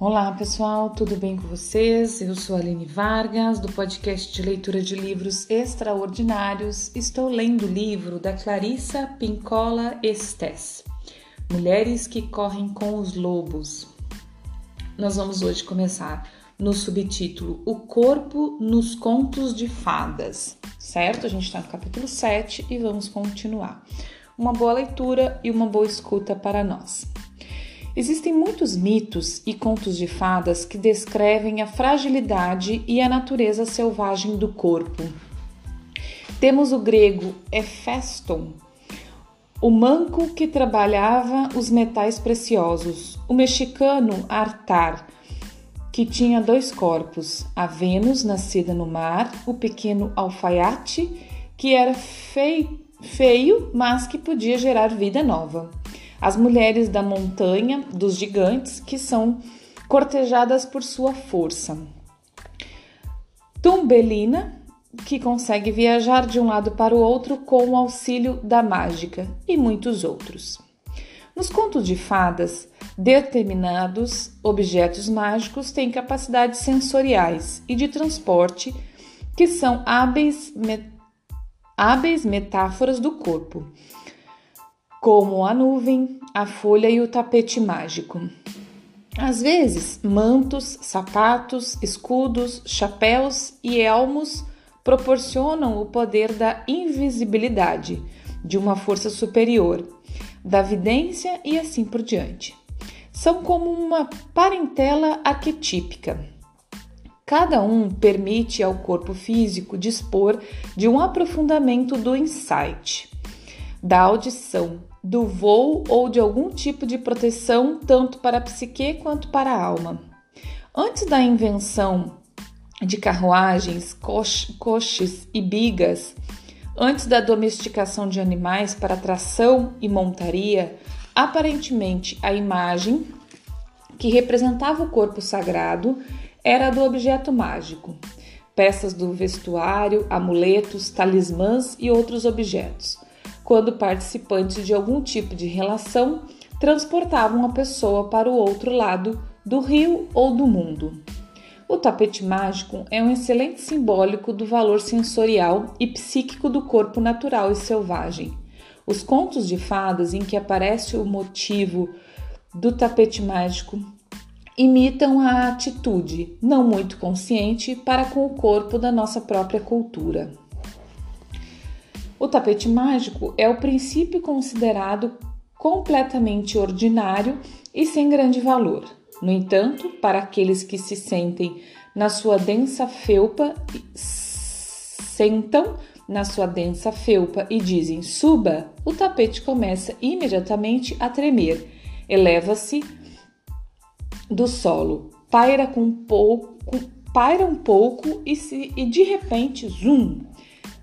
Olá pessoal, tudo bem com vocês? Eu sou Aline Vargas, do podcast de leitura de livros extraordinários. Estou lendo o livro da Clarissa Pincola Estes, Mulheres que Correm com os Lobos. Nós vamos hoje começar no subtítulo O Corpo nos Contos de Fadas, certo? A gente está no capítulo 7 e vamos continuar. Uma boa leitura e uma boa escuta para nós. Existem muitos mitos e contos de fadas que descrevem a fragilidade e a natureza selvagem do corpo. Temos o grego Hephaeston, o manco que trabalhava os metais preciosos, o mexicano Artar, que tinha dois corpos, a Vênus, nascida no mar, o pequeno alfaiate, que era feio, feio mas que podia gerar vida nova as mulheres da montanha dos gigantes que são cortejadas por sua força. Tumbelina, que consegue viajar de um lado para o outro com o auxílio da mágica, e muitos outros. Nos contos de fadas, determinados objetos mágicos têm capacidades sensoriais e de transporte que são hábeis, met hábeis metáforas do corpo como a nuvem, a folha e o tapete mágico. Às vezes, mantos, sapatos, escudos, chapéus e elmos proporcionam o poder da invisibilidade, de uma força superior, da vidência e assim por diante. São como uma parentela arquetípica. Cada um permite ao corpo físico dispor de um aprofundamento do insight, da audição, do voo ou de algum tipo de proteção tanto para a psique quanto para a alma. Antes da invenção de carruagens, coches e bigas, antes da domesticação de animais para tração e montaria, aparentemente a imagem que representava o corpo sagrado era do objeto mágico, peças do vestuário, amuletos, talismãs e outros objetos quando participantes de algum tipo de relação transportavam a pessoa para o outro lado do rio ou do mundo. O tapete mágico é um excelente simbólico do valor sensorial e psíquico do corpo natural e selvagem. Os contos de fadas em que aparece o motivo do tapete mágico imitam a atitude, não muito consciente, para com o corpo da nossa própria cultura. O tapete mágico é o princípio considerado completamente ordinário e sem grande valor. No entanto, para aqueles que se sentem na sua densa felpa, sentam na sua densa felpa e dizem suba, o tapete começa imediatamente a tremer, eleva-se do solo, paira com pouco, paira um pouco e, se, e de repente, zoom,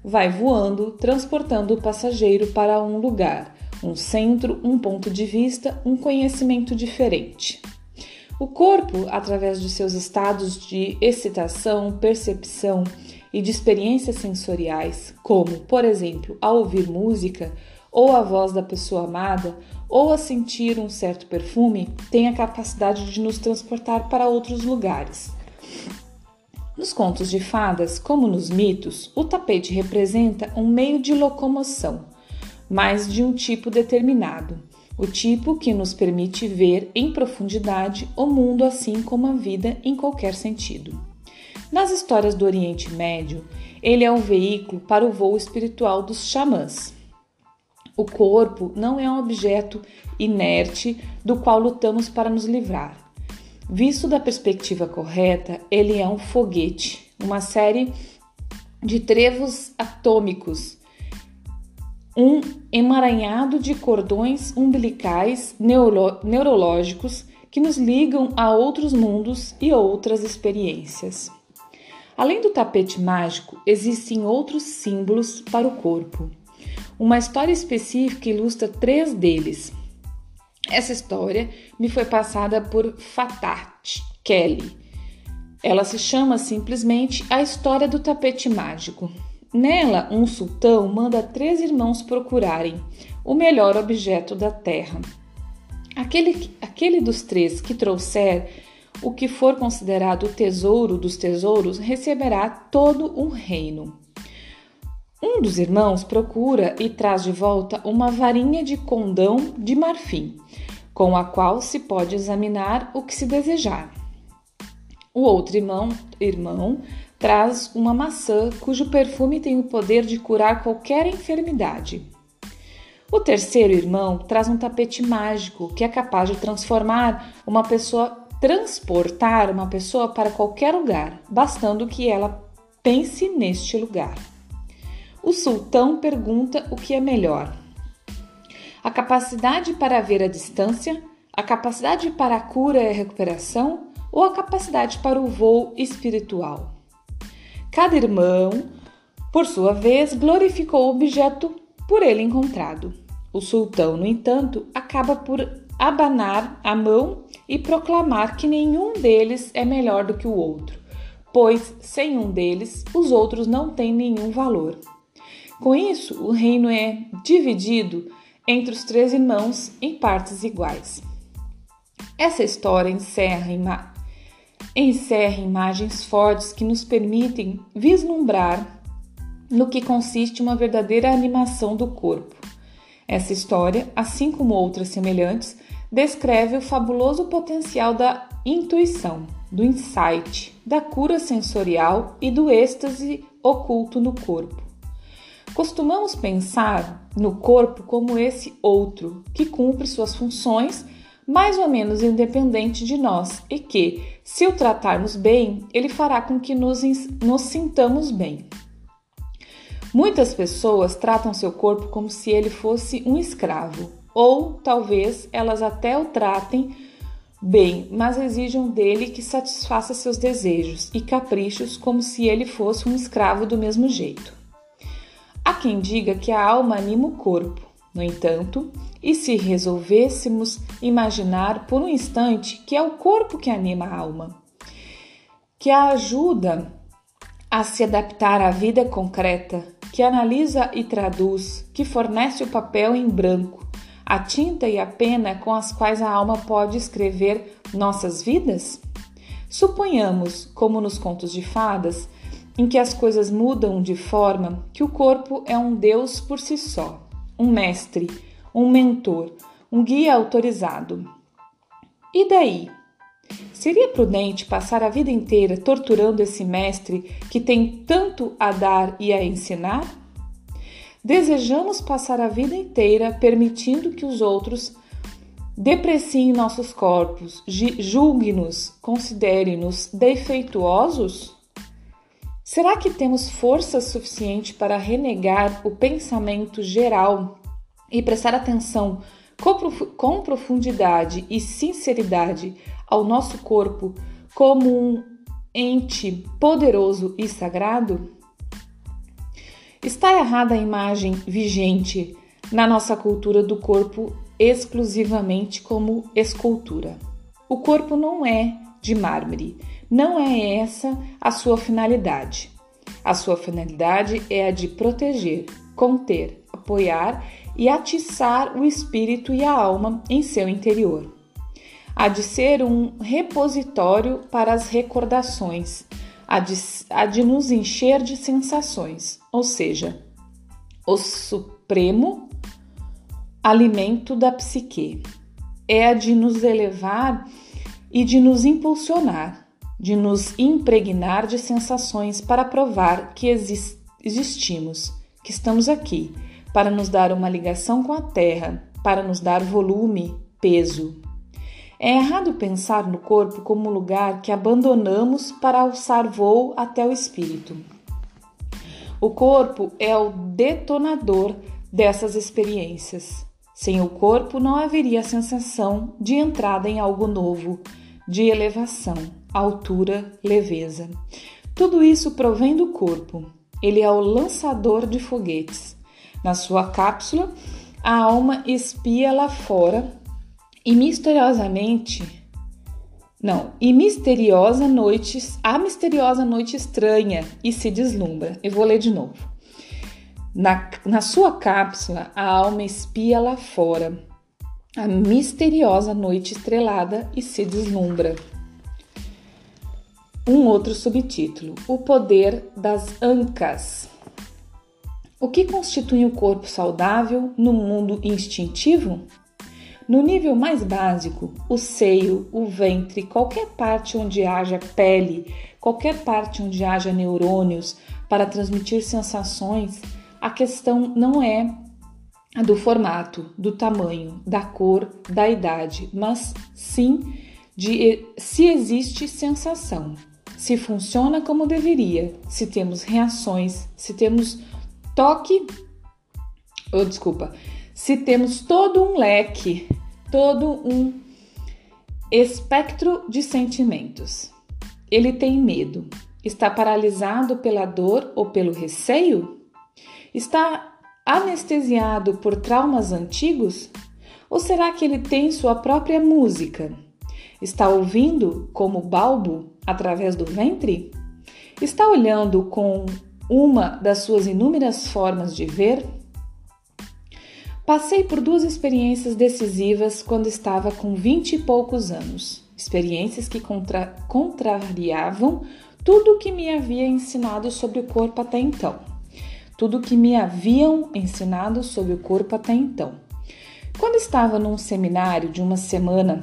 vai voando, transportando o passageiro para um lugar, um centro, um ponto de vista, um conhecimento diferente. O corpo, através de seus estados de excitação, percepção e de experiências sensoriais, como, por exemplo, a ouvir música, ou a voz da pessoa amada, ou a sentir um certo perfume, tem a capacidade de nos transportar para outros lugares. Nos contos de fadas, como nos mitos, o tapete representa um meio de locomoção, mas de um tipo determinado, o tipo que nos permite ver em profundidade o mundo assim como a vida em qualquer sentido. Nas histórias do Oriente Médio, ele é um veículo para o voo espiritual dos xamãs. O corpo não é um objeto inerte do qual lutamos para nos livrar. Visto da perspectiva correta, ele é um foguete, uma série de trevos atômicos, um emaranhado de cordões umbilicais neuro neurológicos que nos ligam a outros mundos e outras experiências. Além do tapete mágico, existem outros símbolos para o corpo. Uma história específica ilustra três deles. Essa história me foi passada por Fatat Kelly. Ela se chama simplesmente A História do Tapete Mágico. Nela, um sultão manda três irmãos procurarem o melhor objeto da terra. Aquele, aquele dos três que trouxer o que for considerado o tesouro dos tesouros receberá todo um reino. Um dos irmãos procura e traz de volta uma varinha de condão de marfim, com a qual se pode examinar o que se desejar. O outro irmão, irmão traz uma maçã cujo perfume tem o poder de curar qualquer enfermidade. O terceiro irmão traz um tapete mágico que é capaz de transformar uma pessoa, transportar uma pessoa para qualquer lugar, bastando que ela pense neste lugar. O sultão pergunta o que é melhor: a capacidade para ver a distância, a capacidade para a cura e a recuperação ou a capacidade para o voo espiritual. Cada irmão, por sua vez, glorificou o objeto por ele encontrado. O sultão, no entanto, acaba por abanar a mão e proclamar que nenhum deles é melhor do que o outro, pois sem um deles os outros não têm nenhum valor. Com isso, o reino é dividido entre os três irmãos em partes iguais. Essa história encerra encerra imagens fortes que nos permitem vislumbrar no que consiste uma verdadeira animação do corpo. Essa história, assim como outras semelhantes, descreve o fabuloso potencial da intuição, do insight, da cura sensorial e do êxtase oculto no corpo. Costumamos pensar no corpo como esse outro que cumpre suas funções mais ou menos independente de nós e que, se o tratarmos bem, ele fará com que nos, nos sintamos bem. Muitas pessoas tratam seu corpo como se ele fosse um escravo, ou talvez elas até o tratem bem, mas exijam dele que satisfaça seus desejos e caprichos como se ele fosse um escravo do mesmo jeito. Há quem diga que a alma anima o corpo, no entanto, e se resolvêssemos imaginar por um instante que é o corpo que anima a alma, que a ajuda a se adaptar à vida concreta, que analisa e traduz, que fornece o papel em branco, a tinta e a pena com as quais a alma pode escrever nossas vidas? Suponhamos, como nos contos de fadas, em que as coisas mudam de forma que o corpo é um Deus por si só, um mestre, um mentor, um guia autorizado. E daí? Seria prudente passar a vida inteira torturando esse mestre que tem tanto a dar e a ensinar? Desejamos passar a vida inteira permitindo que os outros depreciem nossos corpos, julguem-nos, considere-nos defeituosos? Será que temos força suficiente para renegar o pensamento geral e prestar atenção com profundidade e sinceridade ao nosso corpo como um ente poderoso e sagrado? Está errada a imagem vigente na nossa cultura do corpo exclusivamente como escultura. O corpo não é de mármore, não é essa a sua finalidade. A sua finalidade é a de proteger, conter, apoiar e atiçar o espírito e a alma em seu interior. Há de ser um repositório para as recordações, há de, há de nos encher de sensações, ou seja, o supremo alimento da psique. É a de nos elevar e de nos impulsionar, de nos impregnar de sensações para provar que existimos, que estamos aqui para nos dar uma ligação com a Terra, para nos dar volume, peso. É errado pensar no corpo como um lugar que abandonamos para alçar voo até o espírito. O corpo é o detonador dessas experiências. Sem o corpo não haveria a sensação de entrada em algo novo, de elevação, altura, leveza. Tudo isso provém do corpo. Ele é o lançador de foguetes. Na sua cápsula, a alma espia lá fora e misteriosamente. Não, e misteriosa noite, a misteriosa noite estranha e se deslumbra. Eu vou ler de novo. Na, na sua cápsula, a alma espia lá fora, a misteriosa noite estrelada e se deslumbra. um outro subtítulo: O poder das ancas. O que constitui o um corpo saudável no mundo instintivo? No nível mais básico, o seio, o ventre, qualquer parte onde haja pele, qualquer parte onde haja neurônios para transmitir sensações, a questão não é do formato, do tamanho, da cor, da idade, mas sim de se existe sensação se funciona como deveria, se temos reações, se temos toque, ou oh, desculpa, se temos todo um leque, todo um espectro de sentimentos. Ele tem medo, está paralisado pela dor ou pelo receio? Está anestesiado por traumas antigos? Ou será que ele tem sua própria música? Está ouvindo como balbo através do ventre? Está olhando com uma das suas inúmeras formas de ver? Passei por duas experiências decisivas quando estava com vinte e poucos anos, experiências que contra contrariavam tudo o que me havia ensinado sobre o corpo até então. Tudo o que me haviam ensinado sobre o corpo até então. Quando estava num seminário de uma semana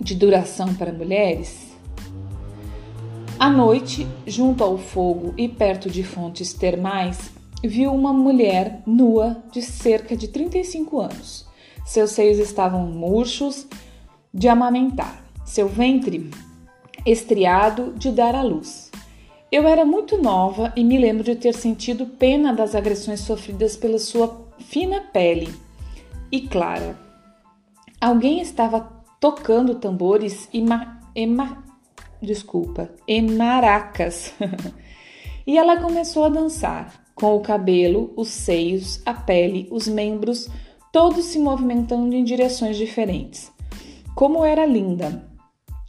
de duração para mulheres, à noite, junto ao fogo e perto de fontes termais, viu uma mulher nua de cerca de 35 anos. Seus seios estavam murchos de amamentar, seu ventre estriado de dar à luz. Eu era muito nova e me lembro de ter sentido pena das agressões sofridas pela sua fina pele e clara. Alguém estava tocando tambores e, ma e ma desculpa, em maracas. e ela começou a dançar, com o cabelo, os seios, a pele, os membros, todos se movimentando em direções diferentes. Como era linda,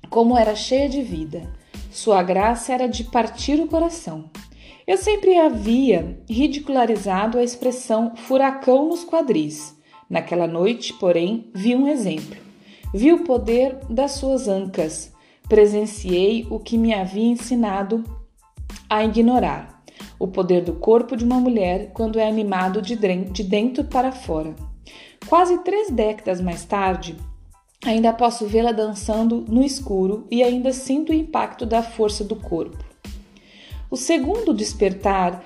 como era cheia de vida. Sua graça era de partir o coração. Eu sempre havia ridicularizado a expressão furacão nos quadris. Naquela noite, porém, vi um exemplo. Vi o poder das suas ancas, presenciei o que me havia ensinado a ignorar: o poder do corpo de uma mulher quando é animado de dentro para fora. Quase três décadas mais tarde, ainda posso vê-la dançando no escuro e ainda sinto o impacto da força do corpo. O segundo despertar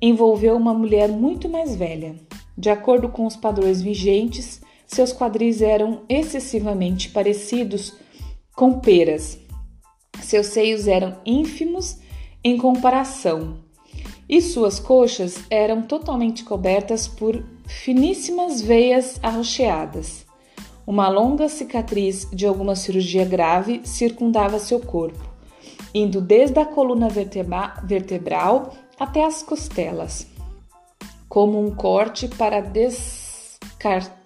envolveu uma mulher muito mais velha. De acordo com os padrões vigentes, seus quadris eram excessivamente parecidos com peras, seus seios eram ínfimos em comparação, e suas coxas eram totalmente cobertas por finíssimas veias arroxeadas. Uma longa cicatriz de alguma cirurgia grave circundava seu corpo, indo desde a coluna vertebral até as costelas, como um corte para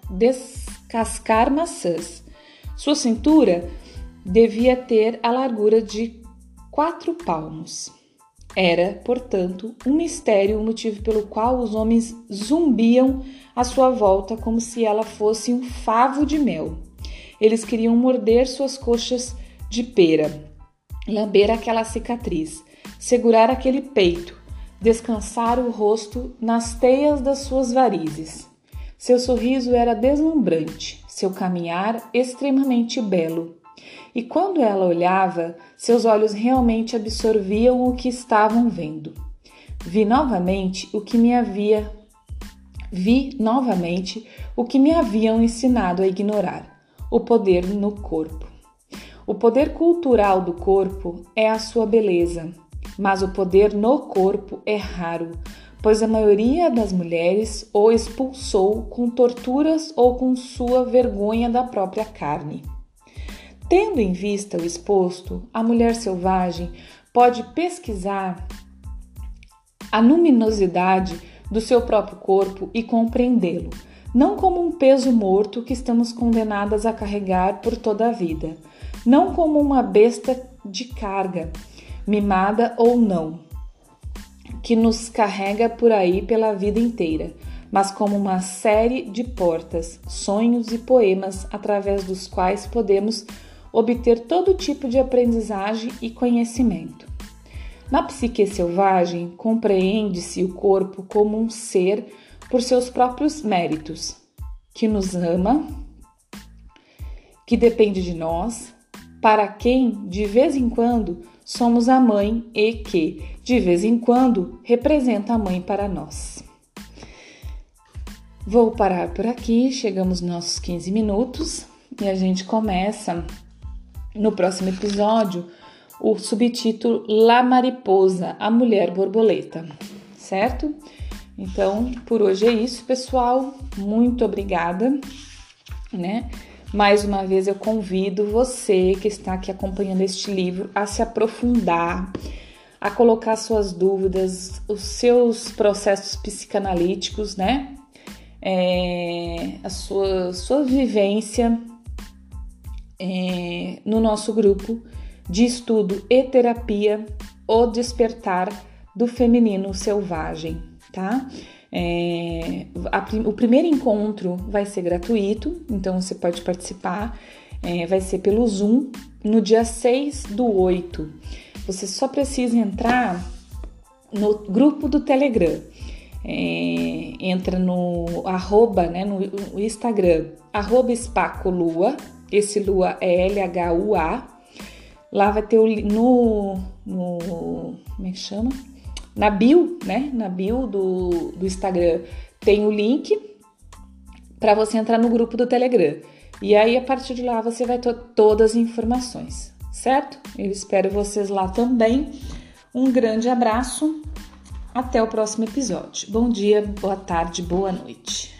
descascar maçãs. Sua cintura devia ter a largura de quatro palmos. Era, portanto, um mistério o motivo pelo qual os homens zumbiam à sua volta como se ela fosse um favo de mel. Eles queriam morder suas coxas de pera, lamber aquela cicatriz, segurar aquele peito, descansar o rosto nas teias das suas varizes. Seu sorriso era deslumbrante, seu caminhar extremamente belo. E quando ela olhava, seus olhos realmente absorviam o que estavam vendo. Vi novamente o que me havia vi novamente o que me haviam ensinado a ignorar: o poder no corpo. O poder cultural do corpo é a sua beleza, mas o poder no corpo é raro, pois a maioria das mulheres o expulsou com torturas ou com sua vergonha da própria carne. Tendo em vista o exposto, a mulher selvagem pode pesquisar a luminosidade do seu próprio corpo e compreendê-lo, não como um peso morto que estamos condenadas a carregar por toda a vida, não como uma besta de carga, mimada ou não, que nos carrega por aí pela vida inteira, mas como uma série de portas, sonhos e poemas através dos quais podemos obter todo tipo de aprendizagem e conhecimento. Na psique selvagem, compreende-se o corpo como um ser por seus próprios méritos, que nos ama, que depende de nós, para quem, de vez em quando, somos a mãe e que, de vez em quando, representa a mãe para nós. Vou parar por aqui, chegamos nos nossos 15 minutos e a gente começa no próximo episódio o subtítulo La Mariposa, a Mulher Borboleta, certo? Então, por hoje é isso, pessoal. Muito obrigada, né? Mais uma vez eu convido você que está aqui acompanhando este livro a se aprofundar, a colocar suas dúvidas, os seus processos psicanalíticos, né? É, a sua, sua vivência é, no nosso grupo de estudo e terapia O Despertar do Feminino Selvagem, tá? É, a, o primeiro encontro vai ser gratuito, então você pode participar, é, vai ser pelo Zoom no dia 6 do 8. Você só precisa entrar no grupo do Telegram. É, entra no arroba, né, no, Instagram, arroba espacolua, esse lua é L-H-U-A, Lá vai ter o no, no como é que chama? Na bio, né? Na bio do, do Instagram tem o link para você entrar no grupo do Telegram. E aí a partir de lá você vai ter todas as informações, certo? Eu espero vocês lá também. Um grande abraço. Até o próximo episódio. Bom dia, boa tarde, boa noite.